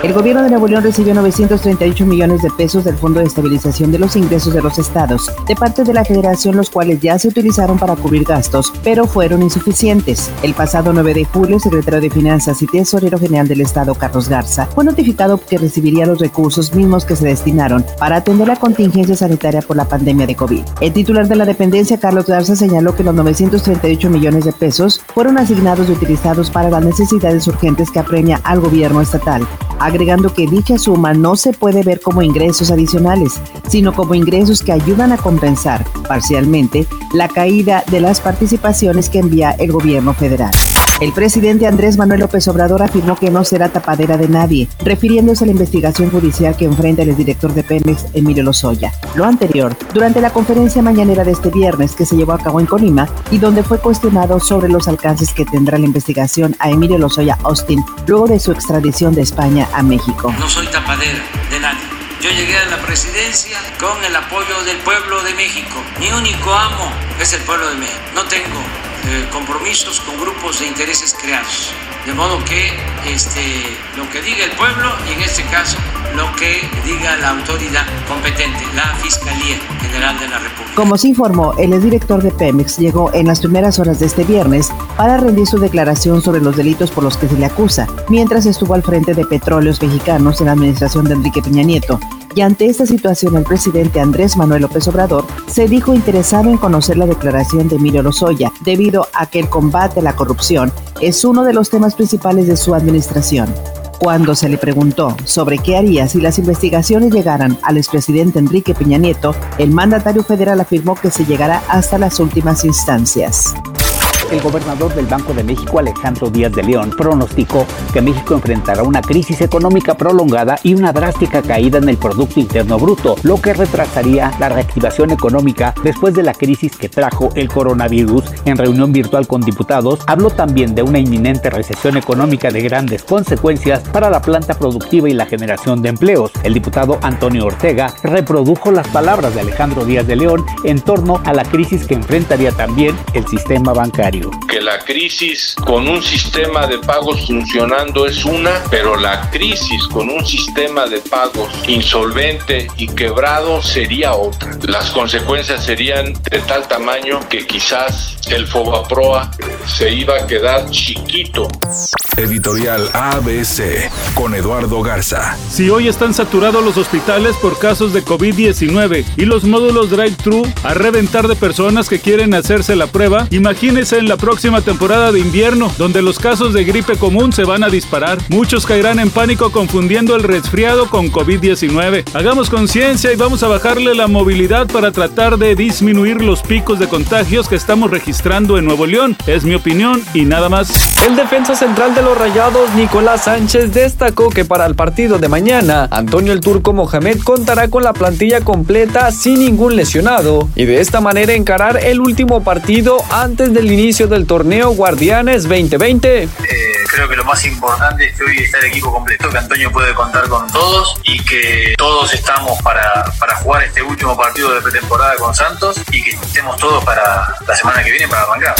El gobierno de Nuevo León recibió 938 millones de pesos del Fondo de Estabilización de los Ingresos de los Estados de parte de la Federación, los cuales ya se utilizaron para cubrir gastos, pero fueron insuficientes. El pasado 9 de julio, el secretario de Finanzas y Tesorero General del Estado, Carlos Garza, fue notificado que recibiría los recursos mismos que se destinaron para atender la contingencia sanitaria por la pandemia de COVID. El titular de la dependencia, Carlos Garza, señaló que los 938 millones de pesos fueron asignados y utilizados para las necesidades urgentes que apremia al gobierno estatal agregando que dicha suma no se puede ver como ingresos adicionales, sino como ingresos que ayudan a compensar parcialmente la caída de las participaciones que envía el gobierno federal. El presidente Andrés Manuel López Obrador afirmó que no será tapadera de nadie, refiriéndose a la investigación judicial que enfrenta el exdirector de Pemex, Emilio Lozoya. Lo anterior, durante la conferencia mañanera de este viernes que se llevó a cabo en Colima y donde fue cuestionado sobre los alcances que tendrá la investigación a Emilio Lozoya Austin luego de su extradición de España a México. No soy tapadera de nadie. Yo llegué a la presidencia con el apoyo del pueblo de México. Mi único amo es el pueblo de México. No tengo eh, compromisos con grupos de intereses creados. De modo que este, lo que diga el pueblo y en este caso lo que diga la autoridad competente, la Fiscalía General de la República. Como se informó, el exdirector de Pemex llegó en las primeras horas de este viernes para rendir su declaración sobre los delitos por los que se le acusa, mientras estuvo al frente de Petróleos Mexicanos en la administración de Enrique Peña Nieto, y ante esta situación el presidente Andrés Manuel López Obrador se dijo interesado en conocer la declaración de Emilio Lozoya, debido a que el combate a la corrupción es uno de los temas principales de su administración. Cuando se le preguntó sobre qué haría si las investigaciones llegaran al expresidente Enrique Peña Nieto, el mandatario federal afirmó que se llegará hasta las últimas instancias el gobernador del Banco de México, Alejandro Díaz de León, pronosticó que México enfrentará una crisis económica prolongada y una drástica caída en el Producto Interno Bruto, lo que retrasaría la reactivación económica después de la crisis que trajo el coronavirus. En reunión virtual con diputados, habló también de una inminente recesión económica de grandes consecuencias para la planta productiva y la generación de empleos. El diputado Antonio Ortega reprodujo las palabras de Alejandro Díaz de León en torno a la crisis que enfrentaría también el sistema bancario. Que la crisis con un sistema de pagos funcionando es una, pero la crisis con un sistema de pagos insolvente y quebrado sería otra. Las consecuencias serían de tal tamaño que quizás el Fobaproa se iba a quedar chiquito. Editorial ABC con Eduardo Garza. Si hoy están saturados los hospitales por casos de COVID-19 y los módulos drive-thru a reventar de personas que quieren hacerse la prueba, imagínense en la próxima temporada de invierno, donde los casos de gripe común se van a disparar. Muchos caerán en pánico confundiendo el resfriado con COVID-19. Hagamos conciencia y vamos a bajarle la movilidad para tratar de disminuir los picos de contagios que estamos registrando en Nuevo León. Es mi opinión y nada más. El defensa central de los Rayados, Nicolás Sánchez, destacó que para el partido de mañana, Antonio el Turco Mohamed contará con la plantilla completa sin ningún lesionado y de esta manera encarar el último partido antes del inicio del torneo Guardianes 2020. Eh, creo que lo más importante es que hoy está el equipo completo, que Antonio puede contar con todos y que todos estamos para, para jugar este último partido de pretemporada con Santos y que estemos todos para la semana que viene para arrancar.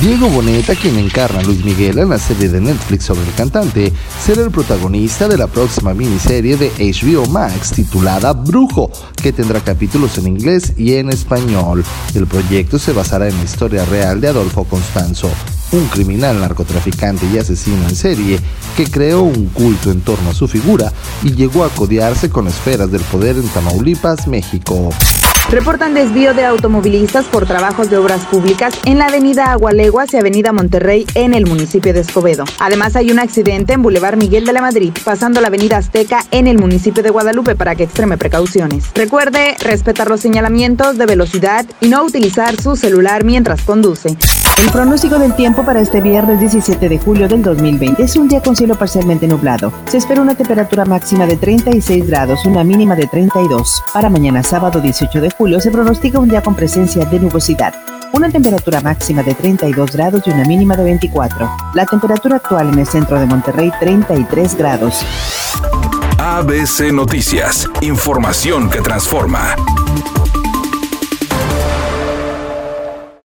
Diego Boneta, quien encarna a Luis Miguel en la serie de Netflix sobre el cantante, será el protagonista de la próxima miniserie de HBO Max titulada Brujo, que tendrá capítulos en inglés y en español. El proyecto se basará en la historia real de Adolfo Constanzo, un criminal narcotraficante y asesino en serie que creó un culto en torno a su figura y llegó a codiarse con esferas del poder en Tamaulipas, México. Reportan desvío de automovilistas por trabajos de obras públicas en la avenida Agualeguas y avenida Monterrey en el municipio de Escobedo. Además hay un accidente en Boulevard Miguel de la Madrid pasando la avenida Azteca en el municipio de Guadalupe para que extreme precauciones. Recuerde respetar los señalamientos de velocidad y no utilizar su celular mientras conduce. El pronóstico del tiempo para este viernes 17 de julio del 2020 es un día con cielo parcialmente nublado. Se espera una temperatura máxima de 36 grados, una mínima de 32. Para mañana sábado 18 de julio se pronostica un día con presencia de nubosidad. Una temperatura máxima de 32 grados y una mínima de 24. La temperatura actual en el centro de Monterrey 33 grados. ABC Noticias, información que transforma.